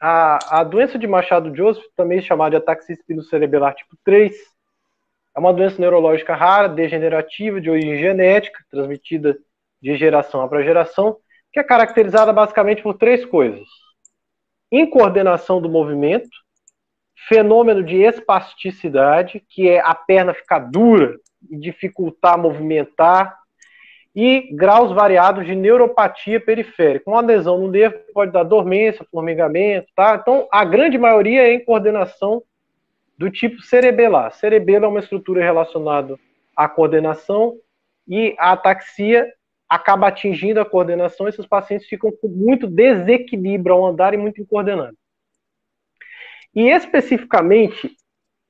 a, a doença de Machado Joseph, também chamada de ataxia espinocerebelar tipo 3, é uma doença neurológica rara, degenerativa, de origem genética, transmitida de geração para geração, que é caracterizada basicamente por três coisas: incoordenação do movimento, fenômeno de espasticidade, que é a perna ficar dura e dificultar movimentar, e graus variados de neuropatia periférica. Uma lesão no nervo pode dar dormência, formigamento, tá? Então, a grande maioria é em coordenação do tipo cerebelar. Cerebelo é uma estrutura relacionada à coordenação e a ataxia acaba atingindo a coordenação. Esses pacientes ficam com muito desequilíbrio ao andar e muito incoordenados. E especificamente,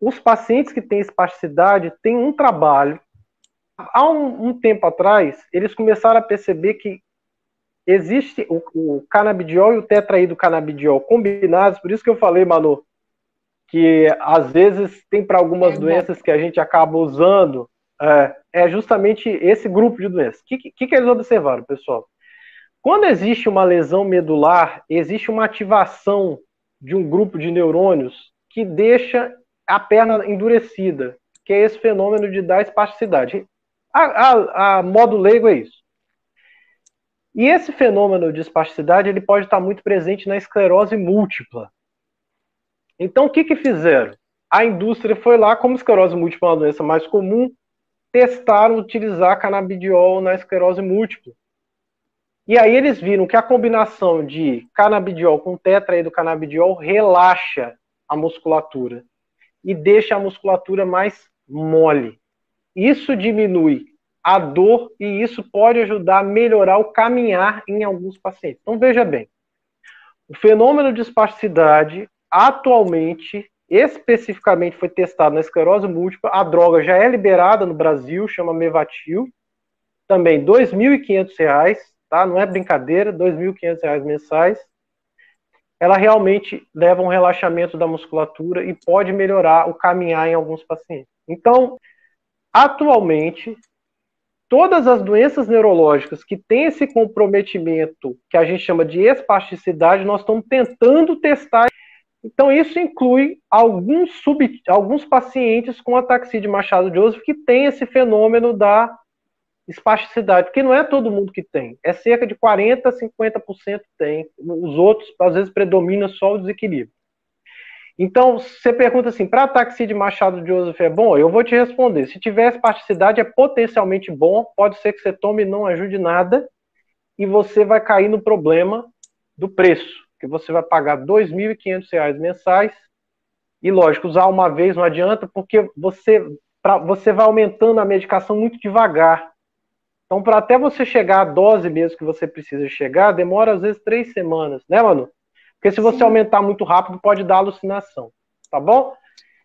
os pacientes que têm espasticidade têm um trabalho há um, um, tempo atrás, eles começaram a perceber que existe o, o canabidiol e o tetraído canabidiol combinados, por isso que eu falei, Manu, que às vezes tem para algumas é doenças que a gente acaba usando, é, é, justamente esse grupo de doenças. O que, que, que eles observaram, pessoal? Quando existe uma lesão medular, existe uma ativação de um grupo de neurônios que deixa a perna endurecida, que é esse fenômeno de dar espasticidade. A, a, a modo leigo é isso. E esse fenômeno de espasticidade ele pode estar muito presente na esclerose múltipla. Então, o que, que fizeram? A indústria foi lá, como esclerose múltipla é uma doença mais comum, testaram utilizar canabidiol na esclerose múltipla. E aí eles viram que a combinação de canabidiol com tetraído canabidiol relaxa a musculatura e deixa a musculatura mais mole. Isso diminui a dor e isso pode ajudar a melhorar o caminhar em alguns pacientes. Então veja bem, o fenômeno de espasticidade atualmente, especificamente foi testado na esclerose múltipla, a droga já é liberada no Brasil, chama Mevatil, também R$ 2.500, tá? Não é brincadeira, R$ 2.500 mensais. Ela realmente leva um relaxamento da musculatura e pode melhorar o caminhar em alguns pacientes. Então, atualmente, todas as doenças neurológicas que têm esse comprometimento que a gente chama de espasticidade, nós estamos tentando testar. Então, isso inclui alguns, sub, alguns pacientes com ataxia de Machado Joseph que tem esse fenômeno da espasticidade, porque não é todo mundo que tem, é cerca de 40% a 50% tem. Os outros, às vezes, predomina só o desequilíbrio. Então, você pergunta assim, para ataxia de Machado de Joseph é bom? Eu vou te responder. Se tiver espasticidade, é potencialmente bom. Pode ser que você tome e não ajude nada. E você vai cair no problema do preço. Que você vai pagar R$ 2.500 mensais. E, lógico, usar uma vez não adianta, porque você, pra, você vai aumentando a medicação muito devagar. Então, para até você chegar à dose mesmo que você precisa chegar, demora às vezes três semanas, né, Manu? Porque se você Sim. aumentar muito rápido, pode dar alucinação, tá bom?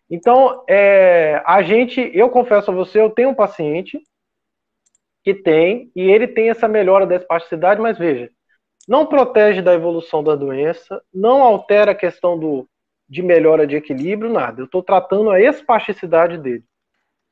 Então, é, a gente, eu confesso a você, eu tenho um paciente que tem, e ele tem essa melhora da espasticidade, mas veja, não protege da evolução da doença, não altera a questão do, de melhora de equilíbrio, nada. Eu estou tratando a espasticidade dele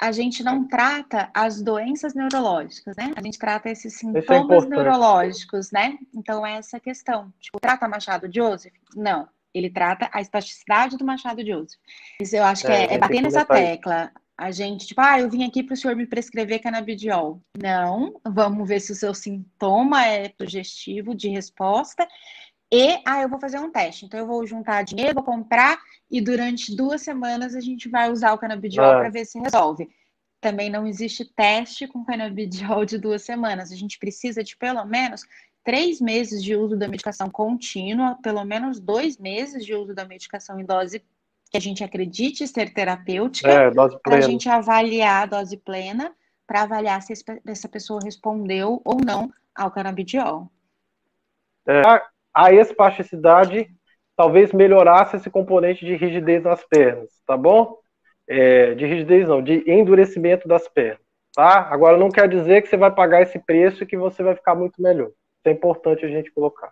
a gente não trata as doenças neurológicas, né? A gente trata esses é sintomas é neurológicos, né? Então, é essa questão. Tipo, trata Machado Joseph? Não. Ele trata a espasticidade do Machado Joseph. Isso eu acho que é, é, é bater nessa tecla. A gente, tipo, ah, eu vim aqui para o senhor me prescrever canabidiol. Não, vamos ver se o seu sintoma é sugestivo de resposta e, ah, eu vou fazer um teste. Então, eu vou juntar dinheiro, vou comprar e durante duas semanas a gente vai usar o canabidiol ah. para ver se resolve. Também não existe teste com canabidiol de duas semanas. A gente precisa de pelo menos três meses de uso da medicação contínua, pelo menos dois meses de uso da medicação em dose que a gente acredite ser terapêutica, é, para a gente avaliar a dose plena, para avaliar se essa pessoa respondeu ou não ao canabidiol. É, a espasticidade talvez melhorasse esse componente de rigidez nas pernas, tá bom? É, de rigidez não, de endurecimento das pernas, tá? Agora não quer dizer que você vai pagar esse preço e que você vai ficar muito melhor. Isso é importante a gente colocar.